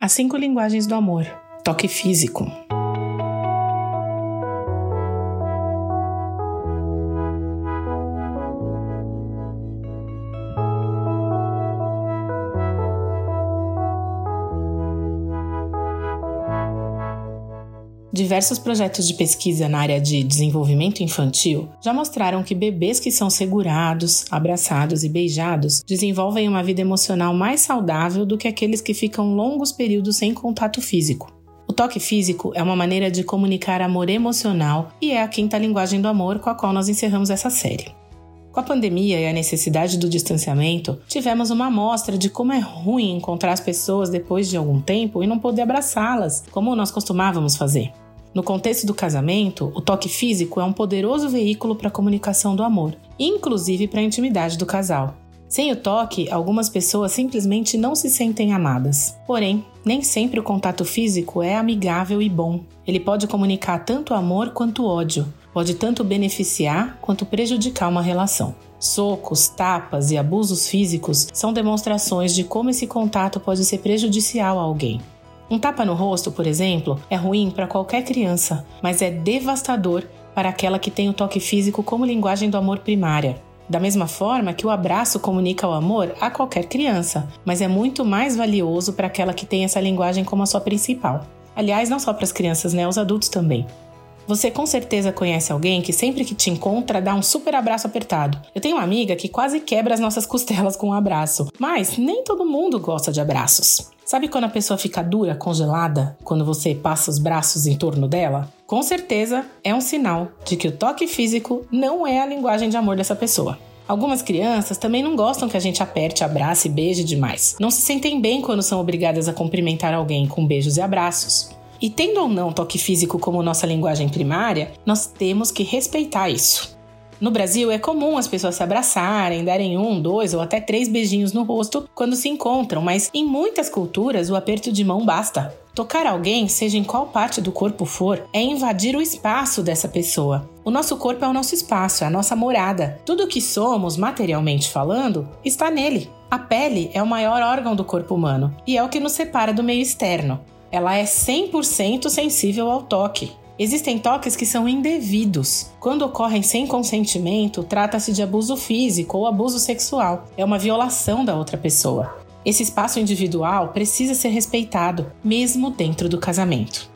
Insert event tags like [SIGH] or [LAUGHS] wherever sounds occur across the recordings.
As cinco linguagens do amor. Toque físico. Diversos projetos de pesquisa na área de desenvolvimento infantil já mostraram que bebês que são segurados, abraçados e beijados desenvolvem uma vida emocional mais saudável do que aqueles que ficam longos períodos sem contato físico. O toque físico é uma maneira de comunicar amor emocional e é a quinta linguagem do amor com a qual nós encerramos essa série. Com a pandemia e a necessidade do distanciamento, tivemos uma amostra de como é ruim encontrar as pessoas depois de algum tempo e não poder abraçá-las, como nós costumávamos fazer. No contexto do casamento, o toque físico é um poderoso veículo para a comunicação do amor, inclusive para a intimidade do casal. Sem o toque, algumas pessoas simplesmente não se sentem amadas. Porém, nem sempre o contato físico é amigável e bom. Ele pode comunicar tanto amor quanto ódio, pode tanto beneficiar quanto prejudicar uma relação. Socos, tapas e abusos físicos são demonstrações de como esse contato pode ser prejudicial a alguém. Um tapa no rosto, por exemplo, é ruim para qualquer criança, mas é devastador para aquela que tem o toque físico como linguagem do amor primária. Da mesma forma que o abraço comunica o amor a qualquer criança, mas é muito mais valioso para aquela que tem essa linguagem como a sua principal. Aliás, não só para as crianças, né? Os adultos também. Você com certeza conhece alguém que sempre que te encontra dá um super abraço apertado. Eu tenho uma amiga que quase quebra as nossas [LAUGHS] costelas com um abraço, mas nem todo mundo gosta de abraços. Sabe quando a pessoa fica dura, congelada, quando você passa os braços em torno dela? Com certeza é um sinal de que o toque físico não é a linguagem de amor dessa pessoa. Algumas crianças também não gostam que a gente aperte, abrace e beije demais. Não se sentem bem quando são obrigadas a cumprimentar alguém com beijos e abraços. E tendo ou não toque físico como nossa linguagem primária, nós temos que respeitar isso. No Brasil, é comum as pessoas se abraçarem, darem um, dois ou até três beijinhos no rosto quando se encontram, mas em muitas culturas o aperto de mão basta. Tocar alguém, seja em qual parte do corpo for, é invadir o espaço dessa pessoa. O nosso corpo é o nosso espaço, é a nossa morada. Tudo o que somos, materialmente falando, está nele. A pele é o maior órgão do corpo humano e é o que nos separa do meio externo ela é 100% sensível ao toque. Existem toques que são indevidos. Quando ocorrem sem consentimento, trata-se de abuso físico ou abuso sexual. É uma violação da outra pessoa. Esse espaço individual precisa ser respeitado, mesmo dentro do casamento.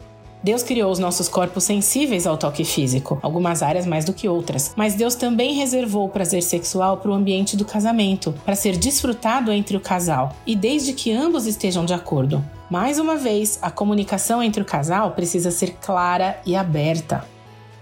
Deus criou os nossos corpos sensíveis ao toque físico, algumas áreas mais do que outras, mas Deus também reservou o prazer sexual para o ambiente do casamento, para ser desfrutado entre o casal, e desde que ambos estejam de acordo. Mais uma vez, a comunicação entre o casal precisa ser clara e aberta.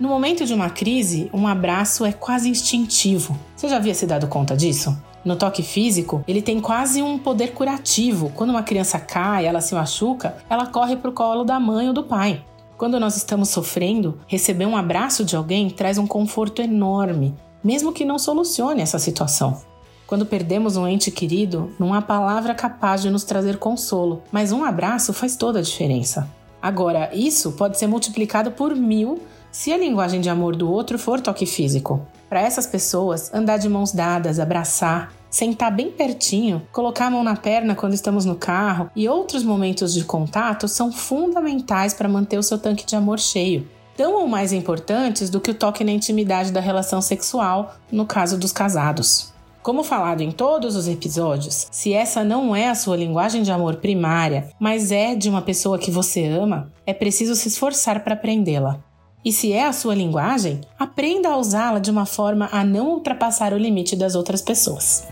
No momento de uma crise, um abraço é quase instintivo. Você já havia se dado conta disso? No toque físico, ele tem quase um poder curativo. Quando uma criança cai, ela se machuca, ela corre para o colo da mãe ou do pai. Quando nós estamos sofrendo, receber um abraço de alguém traz um conforto enorme, mesmo que não solucione essa situação. Quando perdemos um ente querido, não há palavra capaz de nos trazer consolo, mas um abraço faz toda a diferença. Agora, isso pode ser multiplicado por mil se a linguagem de amor do outro for toque físico. Para essas pessoas, andar de mãos dadas, abraçar, sentar bem pertinho, colocar a mão na perna quando estamos no carro e outros momentos de contato são fundamentais para manter o seu tanque de amor cheio. Tão ou mais importantes do que o toque na intimidade da relação sexual, no caso dos casados. Como falado em todos os episódios, se essa não é a sua linguagem de amor primária, mas é de uma pessoa que você ama, é preciso se esforçar para aprendê-la. E se é a sua linguagem, aprenda a usá-la de uma forma a não ultrapassar o limite das outras pessoas.